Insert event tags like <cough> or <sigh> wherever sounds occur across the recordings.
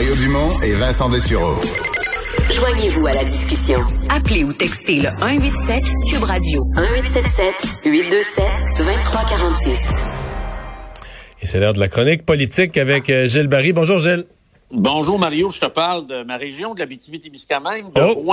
Mario Dumont et Vincent Dessureau. Joignez-vous à la discussion. Appelez ou textez le 187 Cube Radio 1877 827 2346. Et c'est l'heure de la chronique politique avec euh, Gilles Barry. Bonjour Gilles. Bonjour Mario, je te parle de ma région, de la BTB-Témiscamingue, de Oh.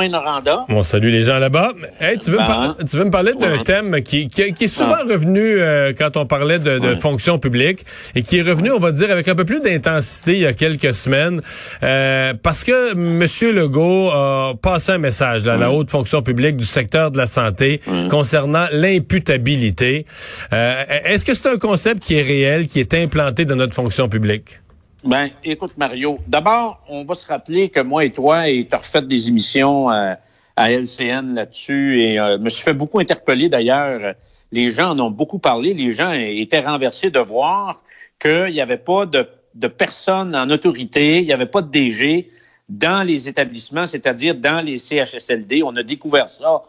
On salue les gens là-bas. Hey, tu veux, me Ben, par- tu veux me parler d'un ouais. thème qui, qui, qui est souvent Ah. revenu euh, quand on parlait de, de Ouais. fonction publique et qui est revenu, on va dire, avec un peu plus d'intensité il y a quelques semaines euh, parce que M. Legault a passé un message là, à la haute fonction publique du secteur de la santé concernant l'imputabilité. Euh, Est-ce que c'est un concept qui est réel, qui est implanté dans notre fonction publique? Ben, écoute Mario, d'abord, on va se rappeler que moi et toi, et tu as refait des émissions euh, à LCN là-dessus, et euh, me suis fait beaucoup interpeller d'ailleurs. Les gens en ont beaucoup parlé, les gens étaient renversés de voir qu'il n'y avait pas de, de personnes en autorité, il n'y avait pas de DG dans les établissements, c'est-à-dire dans les CHSLD. On a découvert ça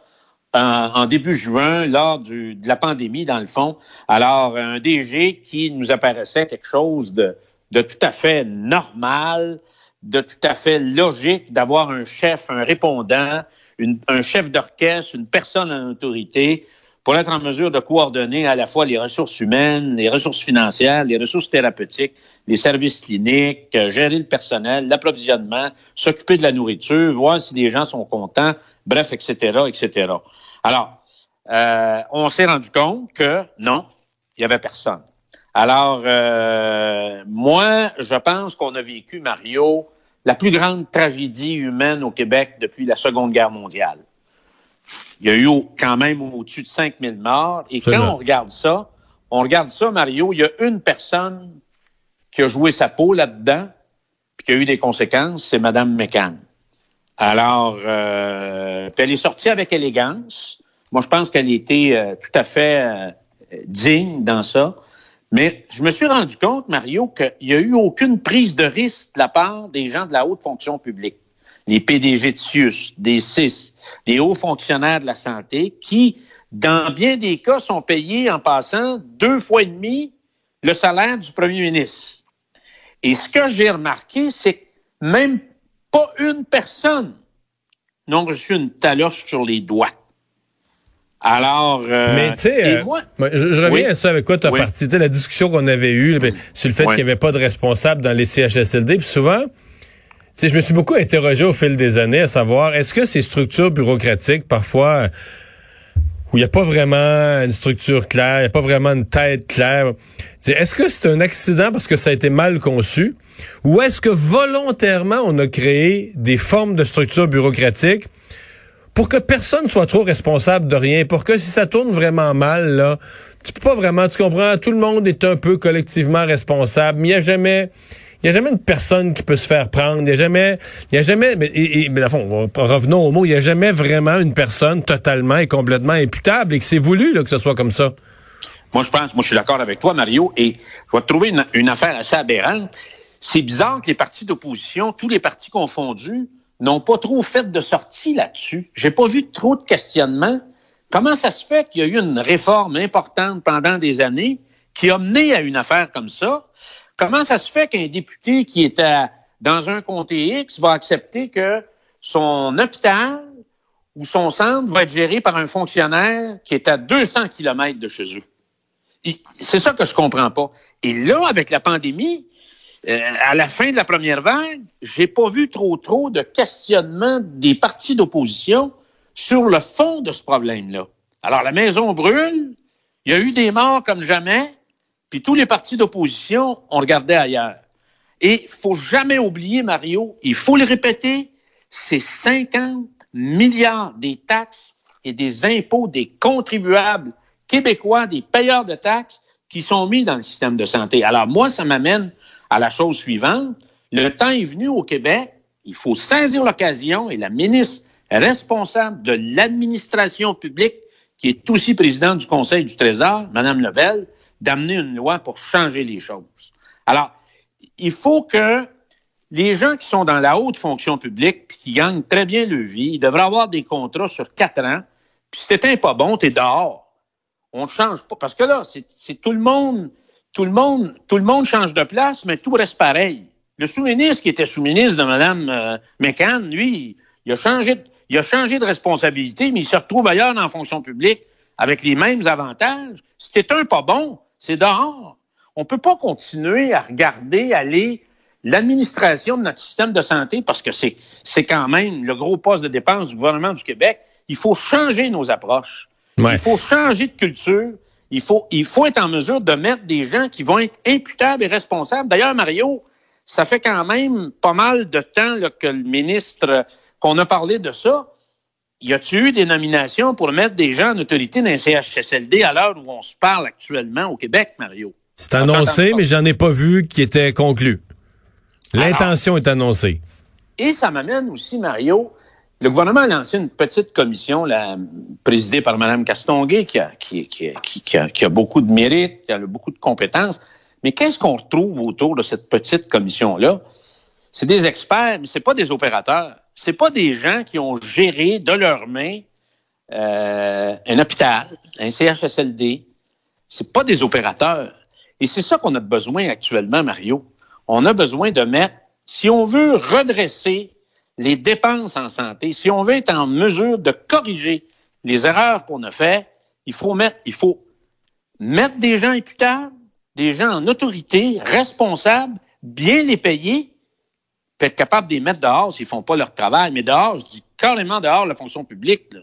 en, en début juin, lors du, de la pandémie, dans le fond. Alors, un DG qui nous apparaissait quelque chose de, de tout à fait normal, de tout à fait logique d'avoir un chef, un répondant, un chef d'orchestre, une personne en autorité pour être en mesure de coordonner à la fois les ressources humaines, les ressources financières, les ressources thérapeutiques, les services cliniques, euh, gérer le personnel, l'approvisionnement, s'occuper de la nourriture, voir si les gens sont contents, bref, etc., etc. Alors, euh, on s'est rendu compte que non, il y avait personne. Alors, euh, moi, je pense qu'on a vécu, Mario, la plus grande tragédie humaine au Québec depuis la Seconde Guerre mondiale. Il y a eu quand même au-dessus de 5000 morts. Et quand on regarde ça, on regarde ça, Mario, il y a une personne qui a joué sa peau là-dedans, puis qui a eu des conséquences, c'est Mme McCann. Alors, euh, puis elle est sortie avec élégance. Moi, je pense qu'elle était euh, tout à fait euh, digne dans ça. Mais je me suis rendu compte, Mario, qu'il n'y a eu aucune prise de risque de la part des gens de la haute fonction publique. Les PDG de CIUS, des CIS, les hauts fonctionnaires de la santé, qui, dans bien des cas, sont payés en passant deux fois et demi le salaire du premier ministre. Et ce que j'ai remarqué, c'est que même pas une personne n'a reçu une taloche sur les doigts. Alors, euh, Mais tu sais, et euh, je, je reviens Oui. à ça avec quoi tu as Oui. parti. Tu sais, la discussion qu'on avait eue là, ben, sur le fait qu'il n'y avait pas de responsable dans les CHSLD. Puis souvent, tu sais, je me suis beaucoup interrogé au fil des années à savoir, est-ce que ces structures bureaucratiques, parfois, où il n'y a pas vraiment une structure claire, il n'y a pas vraiment une tête claire, est-ce que c'est un accident parce que ça a été mal conçu, ou est-ce que volontairement on a créé des formes de structures bureaucratiques pour que personne soit trop responsable de rien, pour que si ça tourne vraiment mal, là, tu peux pas vraiment, tu comprends, tout le monde est un peu collectivement responsable, mais il y a jamais, il y a jamais une personne qui peut se faire prendre, il y a jamais, il y a jamais, mais, et, mais le fond, revenons au mot, il y a jamais vraiment une personne totalement et complètement imputable et que c'est voulu, là, que ce soit comme ça. Moi, je pense, moi, je suis d'accord avec toi, Mario, et je vais te trouver une, une affaire assez aberrante. C'est bizarre que les partis d'opposition, tous les partis confondus, n'ont pas trop fait de sortie là-dessus. J'ai pas vu trop de questionnements. Comment ça se fait qu'il y a eu une réforme importante pendant des années qui a mené à une affaire comme ça? Comment ça se fait qu'un député qui à- dans un comté X va accepter que son hôpital ou son centre va être géré par un fonctionnaire qui est à 200 kilomètres de chez eux? C'est ça que je comprends pas. Et là, avec la pandémie, euh, à la fin de la première vague, j'ai pas vu trop trop de questionnement des partis d'opposition sur le fond de ce problème-là. Alors, la maison brûle, il y a eu des morts comme jamais, puis tous les partis d'opposition ont regardé ailleurs. Et faut jamais oublier, Mario, il faut le répéter, c'est 50 milliards des taxes et des impôts des contribuables québécois, des payeurs de taxes qui sont mis dans le système de santé. Alors moi, ça m'amène à la chose suivante. Le temps est venu au Québec. Il faut saisir l'occasion et la ministre responsable de l'administration publique, qui est aussi présidente du Conseil du Trésor, Mme Lebel, d'amener une loi pour changer les choses. Alors, il faut que les gens qui sont dans la haute fonction publique puis qui gagnent très bien leur vie, ils devraient avoir des contrats sur quatre ans. Puis si t'es pas bon, t'es dehors. On ne change pas. Parce que là, c'est tout le monde, tout le monde, tout le monde change de place, mais tout reste pareil. Le sous-ministre qui était sous-ministre de Mme euh, McCann, lui, il a changé, il a changé de responsabilité, mais il se retrouve ailleurs dans la fonction publique avec les mêmes avantages. T'es un pas bon, c'est dehors. On peut pas continuer à regarder aller l'administration de notre système de santé, parce que c'est, c'est quand même le gros poste de dépense du gouvernement du Québec. Il faut changer nos approches. Il faut changer de culture. Il faut, il faut être en mesure de mettre des gens qui vont être imputables et responsables. D'ailleurs, Mario, ça fait quand même pas mal de temps que le ministre, qu'on a parlé de ça. Y a-t-il eu des nominations pour mettre des gens en autorité d'un CHSLD à l'heure où on se parle actuellement au Québec, Mario? C'est annoncé, mais j'en ai pas vu qui était conclu. L'intention est annoncée. Et ça m'amène aussi, Mario, le gouvernement a lancé une petite commission là, présidée par Mme Castonguay qui a, qui, qui, qui, a, qui a beaucoup de mérite, qui a beaucoup de compétences. Mais qu'est-ce qu'on retrouve autour de cette petite commission-là? C'est des experts, mais c'est pas des opérateurs. C'est pas des gens qui ont géré de leurs mains euh, un hôpital, un CHSLD. C'est pas des opérateurs. Et c'est ça qu'on a besoin actuellement, Mario. On a besoin de mettre, si on veut redresser les dépenses en santé, si on veut être en mesure de corriger les erreurs qu'on a faites, il faut mettre, il faut mettre des gens imputables, des gens en autorité, responsables, bien les payer, puis être capable de les mettre dehors s'ils font pas leur travail. Mais dehors, je dis carrément dehors la fonction publique. Là.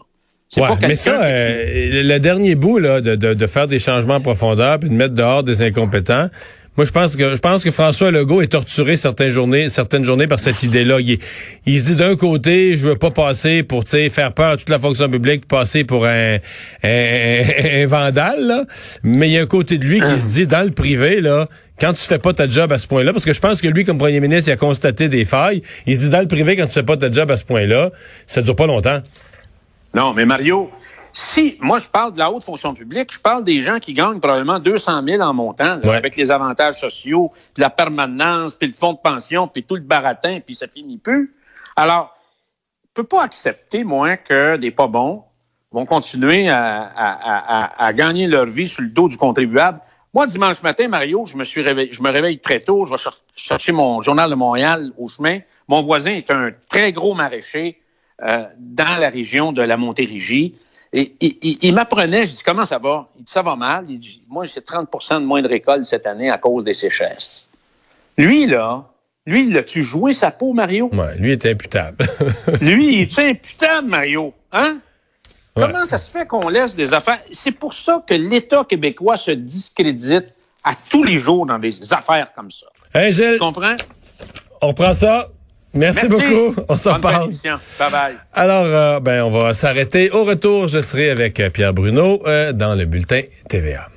Ouais, mais ça, euh, le dernier bout là, de, de, de, faire des changements en profondeur puis de mettre dehors des incompétents, moi, je pense que je pense que François Legault est torturé certaines journées, certaines journées par cette idée-là. Il, il, se dit d'un côté, je veux pas passer pour faire peur à toute la fonction publique, passer pour un, un, vandale, là. mais il y a un côté de lui qui se dit dans le privé, là, quand tu fais pas ta job à ce point-là, parce que je pense que lui, comme premier ministre, il a constaté des failles. Il se dit dans le privé, quand tu fais pas ta job à ce point-là, ça dure pas longtemps. Non, mais Mario, si, moi, je parle de la haute fonction publique, je parle des gens qui gagnent probablement 200 000 en montant, avec les avantages sociaux, puis la permanence, puis le fonds de pension, puis tout le baratin, puis ça finit plus. Alors, je peux pas accepter, moi, que des pas bons vont continuer à, gagner leur vie sur le dos du contribuable. Moi, dimanche matin, Mario, je me suis réveillé, je me réveille très tôt, je vais chercher mon journal de Montréal au chemin. Mon voisin est un très gros maraîcher euh, dans la région de la Montérégie. Et, il, m'apprenait, je dis comment ça va? Il dit ça va mal. Il dit Moi, j'ai 30% de moins de récolte cette année à cause des sécheresses. Lui, là, lui, il a-tu joué sa peau, Mario? Ouais, lui est imputable. <laughs> lui, il est imputable, Mario? Hein? Comment ça se fait qu'on laisse des affaires? C'est pour ça que l'État québécois se discrédite à tous les jours dans des affaires comme ça. Hey, Gilles, tu comprends? On prend ça. Merci, beaucoup. <laughs> On s'en parle. Bye bye. Alors, euh, ben, on va s'arrêter. Au retour, je serai avec euh, Pierre Bruno euh, dans le bulletin TVA.